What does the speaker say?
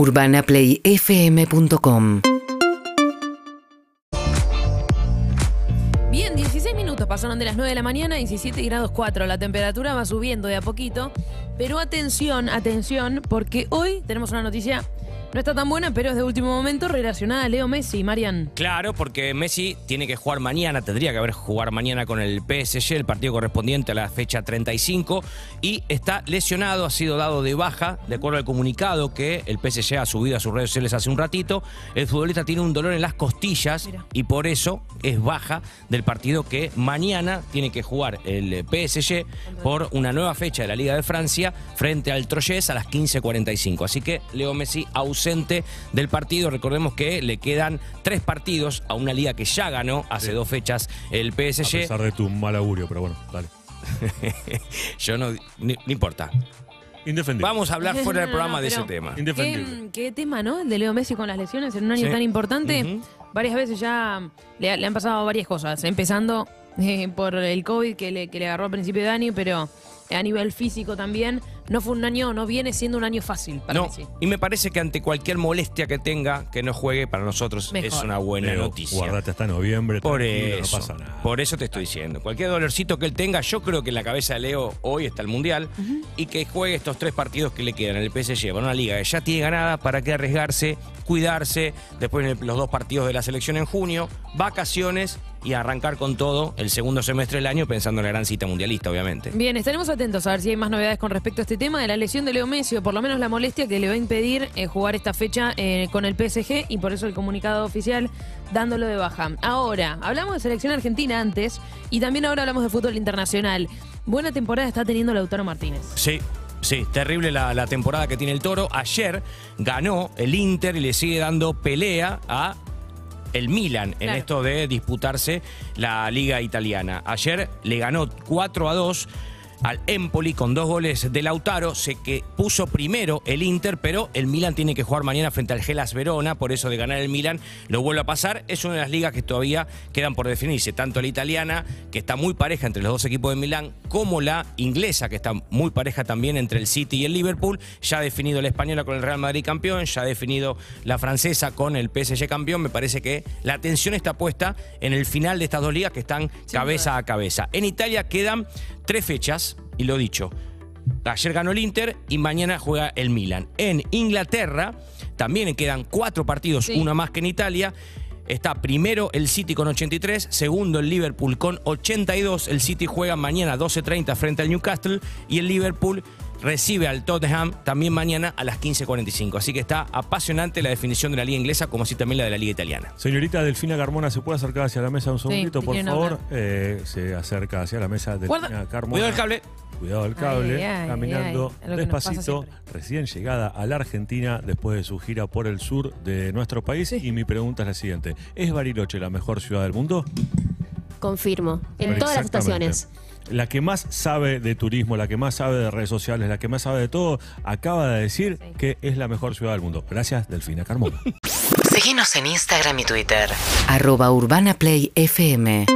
UrbanaPlayFM.com Bien, 16 minutos pasaron de las 9 de la mañana, 17 grados 4. La temperatura va subiendo de a poquito. Pero atención, atención, porque hoy tenemos una noticia, no está tan buena, pero es de último momento relacionada a Leo Messi, Marian. Claro, porque Messi tiene que jugar mañana, tendría que haber jugar mañana con el PSG, el partido correspondiente a la fecha 35, y está lesionado, ha sido dado de baja, de acuerdo al comunicado que el PSG ha subido a sus redes sociales hace un ratito. El futbolista tiene un dolor en las costillas Mira. y por eso es baja del partido que mañana tiene que jugar el PSG por una nueva fecha de la Liga de Francia frente al Troyes a las 15.45. Así que Leo Messi ausente del partido. Recordemos que le quedan tres partidos a una liga que ya ganó hace Sí. dos fechas el A PSG. pesar de tu mal augurio, pero bueno, dale. Yo no, ni- no importa. Indefendible. Vamos a hablar fuera del No, no, programa de ese tema. Indefendible. ¿Qué, qué tema, ¿no? El de Leo Messi con las lesiones en un año Sí. tan importante. Ujú. Varias veces ya le, le han pasado varias cosas, empezando eh, por el COVID que le, que le agarró a principio de año, pero a nivel físico también. No fue un año, no viene siendo un año fácil para No, Messi. y me parece que ante cualquier molestia que tenga, que no juegue, para nosotros Mejor. es una buena Leo, noticia. Guardate hasta noviembre. Por eso, No pasa nada. por eso te estoy diciendo. Cualquier dolorcito que él tenga, yo creo que en la cabeza de Leo hoy está el Mundial y que juegue estos tres partidos que le quedan en el PSG para una liga que ya tiene ganada, para que arriesgarse, cuidarse, después en el- los dos partidos de la selección en junio, vacaciones y arrancar con todo el segundo semestre del año pensando en la gran cita mundialista, obviamente. Bien, estaremos atentos a ver si hay más novedades con respecto a este tema de la lesión de Leo Messi, o por lo menos la molestia que le va a impedir eh, jugar esta fecha eh, con el PSG y por eso el comunicado oficial dándolo de baja. Ahora, hablamos de selección argentina antes y también ahora hablamos de fútbol internacional. Buena temporada está teniendo Lautaro Martínez. Sí, sí, terrible la, la temporada que tiene el Toro. Ayer ganó el Inter y le sigue dando pelea a el Milan en Claro. esto de disputarse la liga italiana. Ayer le ganó 4 a 2 al Empoli con dos goles de Lautaro, sé que puso primero el Inter, pero el Milan tiene que jugar mañana frente al Gelas Verona, por eso de ganar el Milan lo vuelve a pasar. Es una de las ligas que todavía quedan por definirse, tanto la italiana, que está muy pareja entre los dos equipos de Milán, como la inglesa, que está muy pareja también entre el City y el Liverpool. Ya ha definido la española con el Real Madrid campeón, ya ha definido la francesa con el PSG campeón. Me parece que la atención está puesta en el final de estas dos ligas que están cabeza a cabeza. En Italia quedan tres fechas, y lo dicho. Ayer ganó el Inter y mañana juega el Milan. En Inglaterra también quedan cuatro partidos, Sí. una más que en Italia. Está primero el City con 83, segundo el Liverpool con 82. El City juega mañana 12.30 frente al Newcastle y el Liverpool recibe al Tottenham también mañana a las 15.45. Así que está apasionante la definición de la liga inglesa como así también la de la liga italiana. Señorita Delfina Carmona, ¿se puede acercar hacia la mesa un segundito, por favor? Eh, se acerca hacia la mesa Delfina Guarda, Carmona. cuidado el cable. Cuidado el cable, Ay, ay, caminando ay, despacito, recién llegada a la Argentina después de su gira por el sur de nuestro país. Y mi pregunta es la siguiente: ¿es Bariloche la mejor ciudad del mundo? Confirmo. En todas las Exactamente. La que más sabe de turismo, la que más sabe de redes sociales, la que más sabe de todo, acaba de decir Sí. que es la mejor ciudad del mundo. Gracias, Delfina Carmona. Síguenos en Instagram y Twitter. Arroba Urbana Play FM